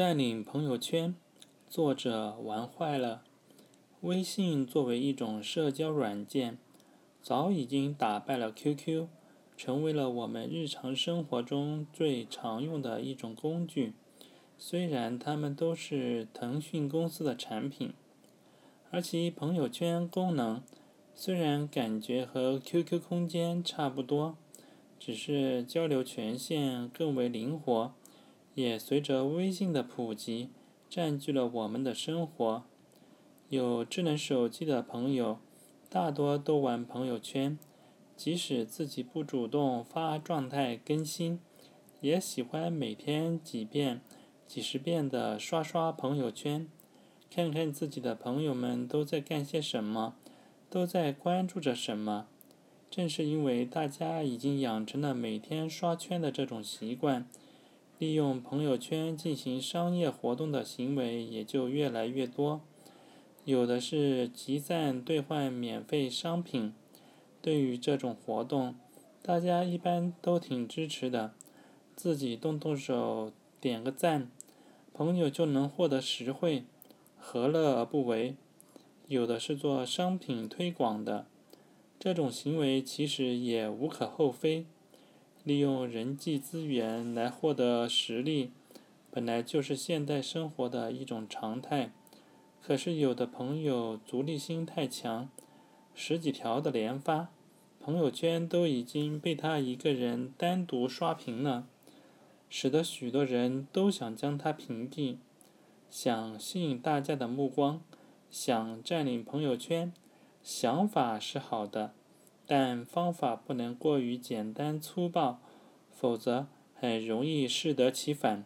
占领朋友圈，作者玩坏了。微信作为一种社交软件，早已经打败了 QQ，成为了我们日常生活中最常用的一种工具。虽然它们都是腾讯公司的产品，而其朋友圈功能虽然感觉和 QQ 空间差不多，只是交流权限更为灵活。也随着微信的普及，占据了我们的生活。有智能手机的朋友，大多都玩朋友圈，即使自己不主动发状态更新，也喜欢每天几遍、几十遍的刷刷朋友圈，看看自己的朋友们都在干些什么，都在关注着什么。正是因为大家已经养成了每天刷圈的这种习惯。利用朋友圈进行商业活动的行为也就越来越多，有的是集赞兑换免费商品。对于这种活动，大家一般都挺支持的，自己动动手点个赞，朋友就能获得实惠，何乐而不为？有的是做商品推广的，这种行为其实也无可厚非。利用人际资源来获得实力，本来就是现代生活的一种常态。可是有的朋友逐利心太强，十几条的连发，朋友圈都已经被他一个人单独刷屏了，使得许多人都想将他屏蔽，想吸引大家的目光，想占领朋友圈。想法是好的。但方法不能过于简单粗暴，否则很容易适得其反。